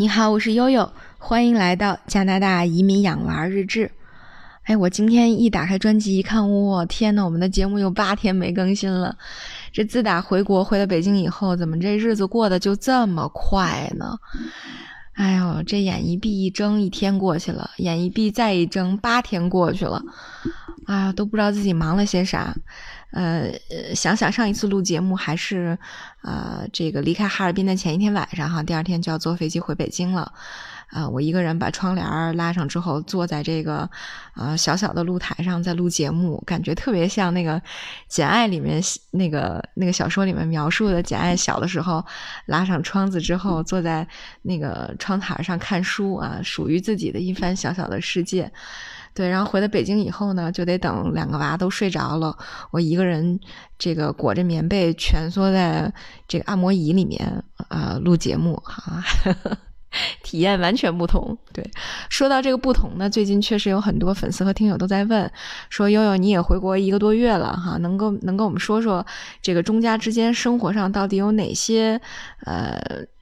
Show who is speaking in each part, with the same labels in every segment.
Speaker 1: 你好，我是悠悠，欢迎来到加拿大移民养娃日志。哎，我今天一打开专辑一看，我天呐，我们的节目有八天没更新了。这自打回国回到北京以后，怎么这日子过得就这么快呢？哎呦，这眼一闭一睁，一天过去了；眼一闭再一睁，八天过去了。哎呀，都不知道自己忙了些啥。呃，想想上一次录节目还是，呃，这个离开哈尔滨的前一天晚上哈，第二天就要坐飞机回北京了。啊，我一个人把窗帘拉上之后，坐在这个呃小小的露台上在录节目，感觉特别像那个《简爱》里面那个那个小说里面描述的简爱小的时候，拉上窗子之后坐在那个窗台上看书啊，属于自己的一番小小的世界。对，然后回到北京以后呢，就得等两个娃都睡着了，我一个人这个裹着棉被蜷缩在这个按摩椅里面啊录节目哈。体验完全不同。对，说到这个不同呢，最近确实有很多粉丝和听友都在问，说悠悠你也回国一个多月了哈，能够能跟我们说说这个中加之间生活上到底有哪些呃？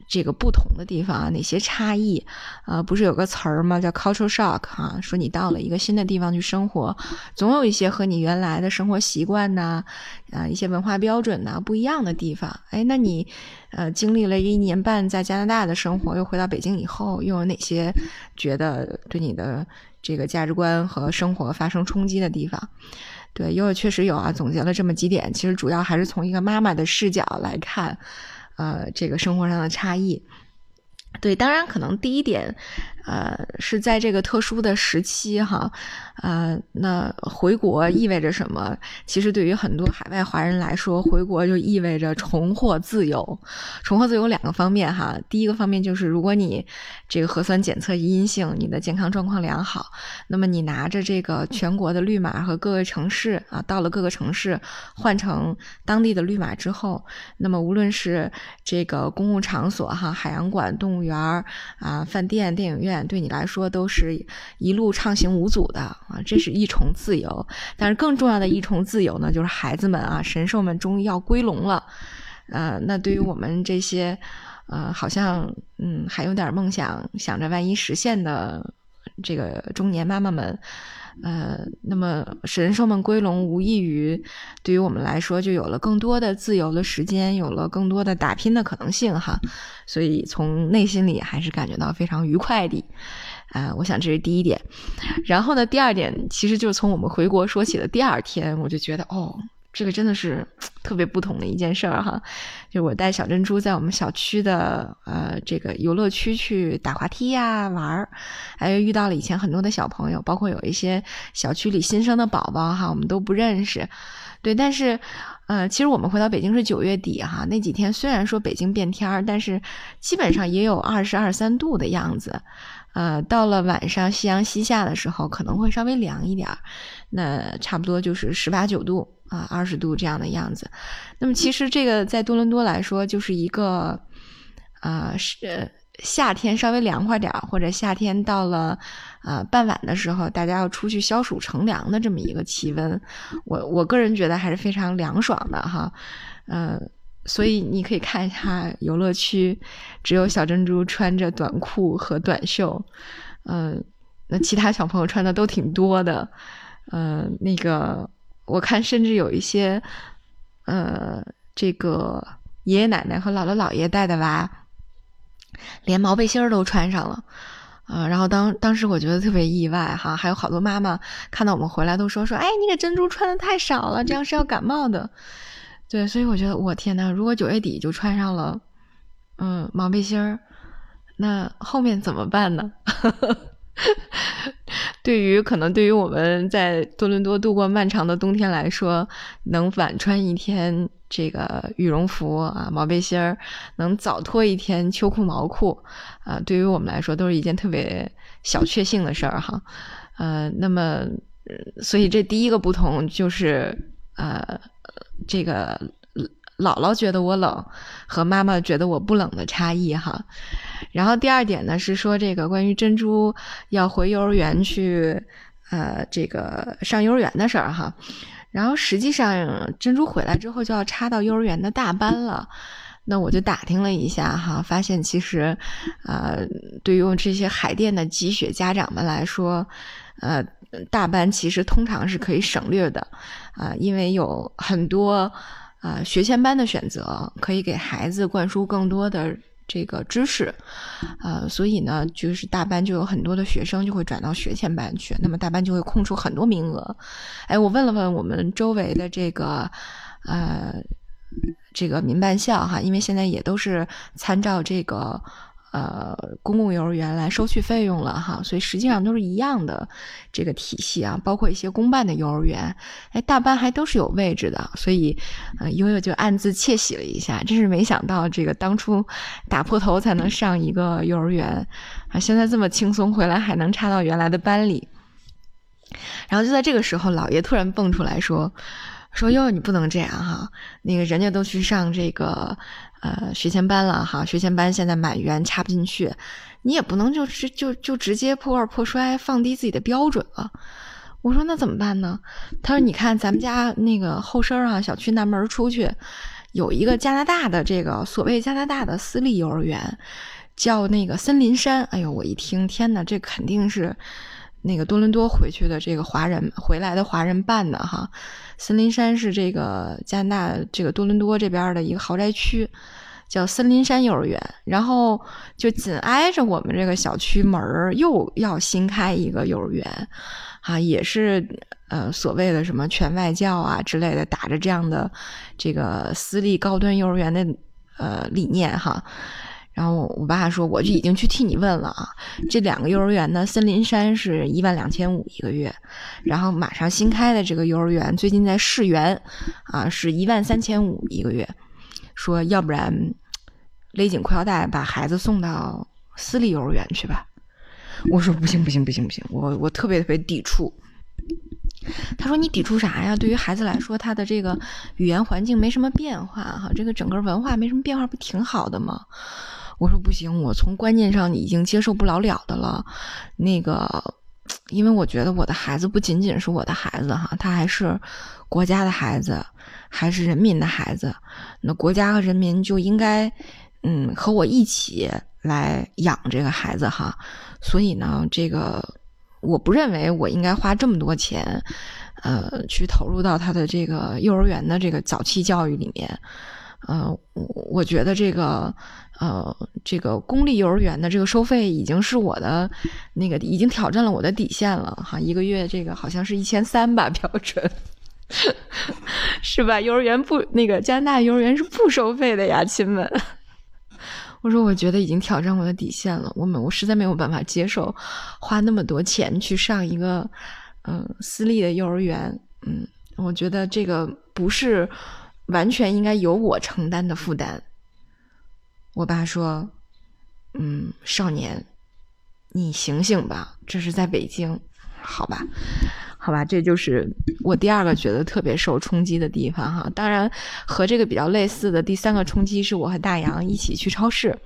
Speaker 1: 这个不同的地方啊，哪些差异？啊，不是有个词儿吗？叫 cultural shock 哈，说你到了一个新的地方去生活，总有一些和你原来的生活习惯呐，啊，一些文化标准呐不一样的地方。哎，那你呃经历了一年半在加拿大的生活，又回到北京以后，又有哪些觉得对你的这个价值观和生活发生冲击的地方？对，悠悠确实有啊，总结了这么几点，其实主要还是从一个妈妈的视角来看。呃，这个生活上的差异，对，当然可能第一点。呃，是在这个特殊的时期哈，呃，那回国意味着什么？其实对于很多海外华人来说，回国就意味着重获自由。重获自由两个方面哈，第一个方面就是如果你这个核酸检测阴性，你的健康状况良好，那么你拿着这个全国的绿码和各个城市啊，到了各个城市换成当地的绿码之后，那么无论是这个公共场所哈，海洋馆、动物园儿啊、饭店、电影院。对你来说都是一路畅行无阻的啊，这是一重自由。但是更重要的一重自由呢，就是孩子们啊，神兽们终于要归笼了。呃，那对于我们这些呃，好像嗯还有点梦想，想着万一实现的这个中年妈妈们，呃，那么神兽们归笼，无异于对于我们来说，就有了更多的自由的时间，有了更多的打拼的可能性哈。所以从内心里还是感觉到非常愉快的，啊，我想这是第一点。然后呢，第二点其实就是从我们回国说起的第二天，我就觉得哦，这个真的是 特别不同的一件事儿哈。就我带小珍珠在我们小区的呃这个游乐区去打滑梯呀玩儿，还遇到了以前很多的小朋友，包括有一些小区里新生的宝宝哈，我们都不认识。对，但是，呃，其实我们回到北京是九月底哈，那几天虽然说北京变天儿，但是基本上也有二十二三度的样子，呃，到了晚上夕阳西下的时候可能会稍微凉一点儿，那差不多就是十八九度啊，二十度这样的样子。那么其实这个在多伦多来说就是一个，啊是。夏天稍微凉快点儿，或者夏天到了，呃，傍晚的时候，大家要出去消暑乘凉的这么一个气温，我我个人觉得还是非常凉爽的哈，呃，所以你可以看一下游乐区，只有小珍珠穿着短裤和短袖，嗯，那其他小朋友穿的都挺多的，呃，那个我看甚至有一些，呃，这个爷爷奶奶和姥姥姥爷带的娃。连毛背心儿都穿上了，啊，然后当当时我觉得特别意外哈，还有好多妈妈看到我们回来都说说，哎，你给珍珠穿的太少了，这样是要感冒的。对，所以我觉得我天呐，如果九月底就穿上了，嗯，毛背心儿，那后面怎么办呢？对于可能对于我们在多伦多度过漫长的冬天来说，能晚穿一天这个羽绒服啊毛背心儿，能早脱一天秋裤毛裤啊，对于我们来说都是一件特别小确幸的事儿哈。呃，那么所以这第一个不同就是呃这个。姥姥觉得我冷，和妈妈觉得我不冷的差异哈。然后第二点呢是说这个关于珍珠要回幼儿园去，呃，这个上幼儿园的事儿哈。然后实际上珍珠回来之后就要插到幼儿园的大班了。那我就打听了一下哈，发现其实，呃，对于这些海淀的积雪家长们来说，呃，大班其实通常是可以省略的，啊，因为有很多啊学前班的选择，可以给孩子灌输更多的这个知识，呃，所以呢，就是大班就有很多的学生就会转到学前班去，那么大班就会空出很多名额。哎，我问了问我们周围的这个，呃。这个民办校哈，因为现在也都是参照这个呃公共幼儿园来收取费用了哈，所以实际上都是一样的这个体系啊，包括一些公办的幼儿园，哎，大班还都是有位置的，所以悠悠就暗自窃喜了一下，真是没想到这个当初打破头才能上一个幼儿园啊，现在这么轻松回来还能插到原来的班里，然后就在这个时候，姥爷突然蹦出来说。说哟，你不能这样哈，那个人家都去上这个呃学前班了哈，学前班现在满员插不进去，你也不能就直就就直接破罐破摔，放低自己的标准了。我说那怎么办呢？他说你看咱们家那个后身儿啊，小区南门出去有一个加拿大的这个所谓加拿大的私立幼儿园，叫那个森林山。哎呦，我一听，天哪，这肯定是。那个多伦多回去的这个华人回来的华人办的哈，森林山是这个加拿大这个多伦多这边的一个豪宅区，叫森林山幼儿园。然后就紧挨着我们这个小区门儿，又要新开一个幼儿园，啊，也是呃所谓的什么全外教啊之类的，打着这样的这个私立高端幼儿园的呃理念哈。然后我爸说，我就已经去替你问了啊。这两个幼儿园呢，森林山是一万两千五一个月，然后马上新开的这个幼儿园，最近在试园，啊，是一万三千五一个月。说要不然勒紧裤腰带把孩子送到私立幼儿园去吧。我说不行不行不行不行，我我特别特别抵触。他说你抵触啥呀？对于孩子来说，他的这个语言环境没什么变化哈，这个整个文化没什么变化，不挺好的吗？我说不行，我从观念上已经接受不了了的了。那个，因为我觉得我的孩子不仅仅是我的孩子哈，他还是国家的孩子，还是人民的孩子。那国家和人民就应该，嗯，和我一起来养这个孩子哈。所以呢，这个我不认为我应该花这么多钱，呃，去投入到他的这个幼儿园的这个早期教育里面。呃，我我觉得这个。呃，这个公立幼儿园的这个收费已经是我的那个已经挑战了我的底线了哈，一个月这个好像是一千三吧标准，是吧？幼儿园不那个加拿大幼儿园是不收费的呀，亲们。我说我觉得已经挑战我的底线了，我们我实在没有办法接受花那么多钱去上一个嗯私立的幼儿园，嗯，我觉得这个不是完全应该由我承担的负担。我爸说：“嗯，少年，你醒醒吧，这是在北京，好吧，好吧，这就是我第二个觉得特别受冲击的地方哈。当然，和这个比较类似的第三个冲击是我和大洋一起去超市。”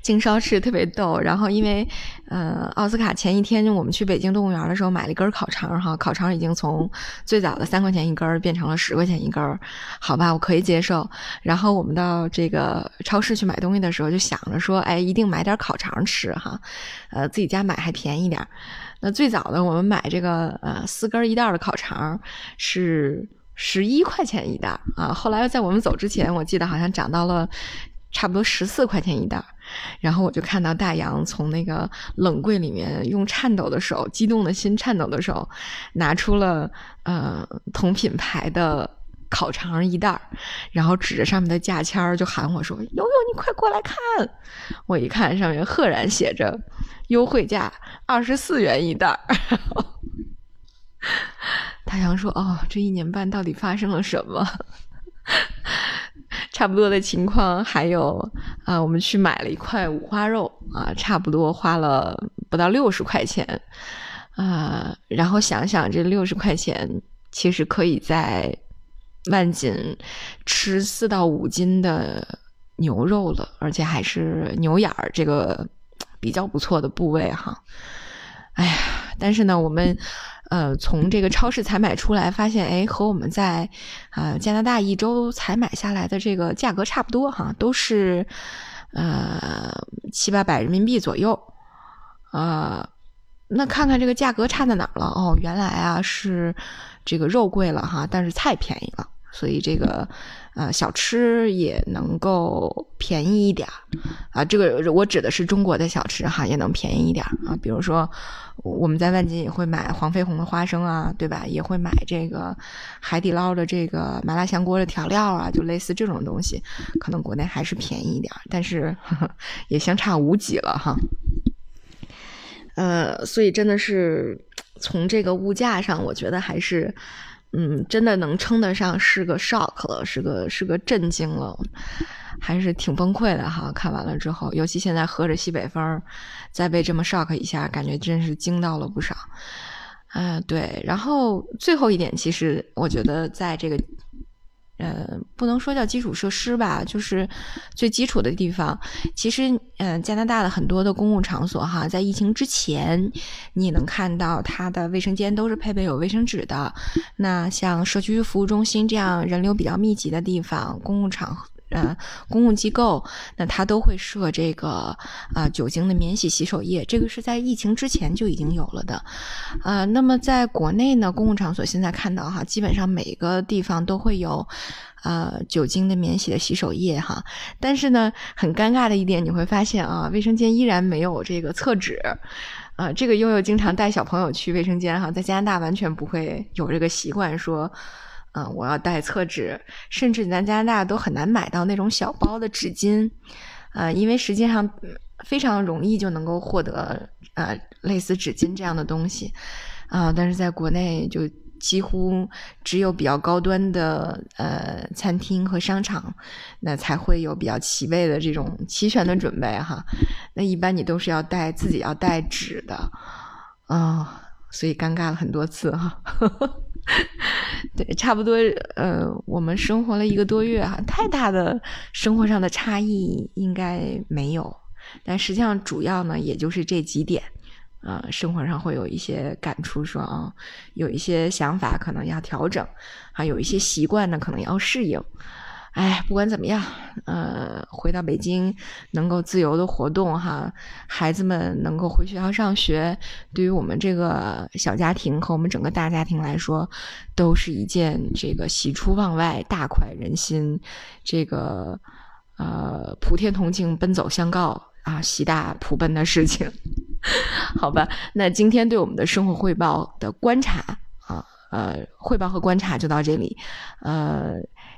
Speaker 1: 经超市特别逗，然后因为，呃，奥斯卡前一天我们去北京动物园的时候买了一根烤肠哈，烤肠已经从最早的三块钱一根变成了十块钱一根好吧，我可以接受。然后我们到这个超市去买东西的时候，就想着说，哎，一定买点烤肠吃哈，呃，自己家买还便宜点那最早的我们买这个呃四根一袋的烤肠是十一块钱一袋啊，后来在我们走之前，我记得好像涨到了。差不多十四块钱一袋，然后我就看到大洋从那个冷柜里面用颤抖的手、激动的心、颤抖的手，拿出了呃同品牌的烤肠一袋儿，然后指着上面的价签儿就喊我说：“悠悠，你快过来看！”我一看上面赫然写着优惠价二十四元一袋儿。大洋说：“哦，这一年半到底发生了什么？” 差不多的情况还有啊，我们去买了一块五花肉啊，差不多花了不到六十块钱啊。然后想想这六十块钱，其实可以在万锦吃四到五斤的牛肉了，而且还是牛眼儿这个比较不错的部位哈。哎呀，但是呢，我们呃，从这个超市采买出来，发现哎，和我们在呃加拿大一周采买下来的这个价格差不多哈，都是呃七八百人民币左右。呃，那看看这个价格差在哪儿了？哦，原来啊是这个肉贵了哈，但是菜便宜了。所以这个，呃，小吃也能够便宜一点儿啊。这个我指的是中国的小吃哈，也能便宜一点儿啊。比如说，我们在万金也会买黄飞鸿的花生啊，对吧？也会买这个海底捞的这个麻辣香锅的调料啊，就类似这种东西，可能国内还是便宜一点，但是 也相差无几了哈。呃，所以真的是从这个物价上，我觉得还是。嗯，真的能称得上是个 shock 了，是个是个震惊了，还是挺崩溃的哈。看完了之后，尤其现在喝着西北风，再被这么 shock 一下，感觉真是惊到了不少。啊，对。然后最后一点，其实我觉得在这个。呃，不能说叫基础设施吧，就是最基础的地方。其实，嗯，加拿大的很多的公共场所哈，在疫情之前，你能看到它的卫生间都是配备有卫生纸的。那像社区服务中心这样人流比较密集的地方，公共场。呃，公共机构那它都会设这个啊酒精的免洗洗手液，这个是在疫情之前就已经有了的。呃，那么在国内呢，公共场所现在看到哈，基本上每个地方都会有呃酒精的免洗的洗手液哈。但是呢，很尴尬的一点，你会发现啊，卫生间依然没有这个厕纸。啊，这个悠悠经常带小朋友去卫生间哈，在加拿大完全不会有这个习惯说。嗯，我要带厕纸，甚至在加拿大都很难买到那种小包的纸巾，呃，因为实际上非常容易就能够获得呃类似纸巾这样的东西，啊，但是在国内就几乎只有比较高端的呃餐厅和商场，那才会有比较齐备的这种齐全的准备哈，那一般你都是要带自己要带纸的，啊，所以尴尬了很多次哈。对，差不多，呃，我们生活了一个多月哈，太大的生活上的差异应该没有，但实际上主要呢，也就是这几点，呃，生活上会有一些感触，说啊，有一些想法可能要调整，还有一些习惯呢，可能要适应。哎，不管怎么样，呃，回到北京能够自由的活动哈，孩子们能够回学校上学，对于我们这个小家庭和我们整个大家庭来说，都是一件这个喜出望外、大快人心，这个呃普天同庆、奔走相告啊，喜大普奔的事情。好吧，那今天对我们的生活汇报的观察啊，呃，汇报和观察就到这里，呃。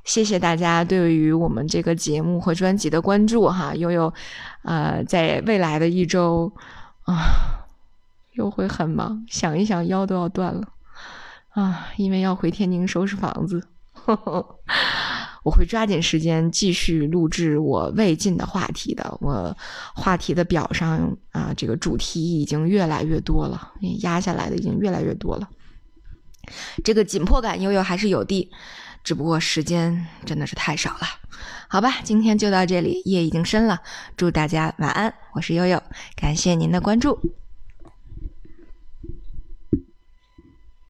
Speaker 1: 谢谢大家对于我们这个节目和专辑的关注哈，悠悠，呃，在未来的一周啊，又会很忙，想一想腰都要断了啊，因为要回天津收拾房子，呵 呵我会抓紧时间继续录制我未尽的话题的，我话题的表上啊，这个主题已经越来越多了，压下来的已经越来越多了，这个紧迫感悠悠还是有的。只不过时间真的是太少了，好吧，今天就到这里，夜已经深了，祝大家晚安，我是悠悠，感谢您的关注。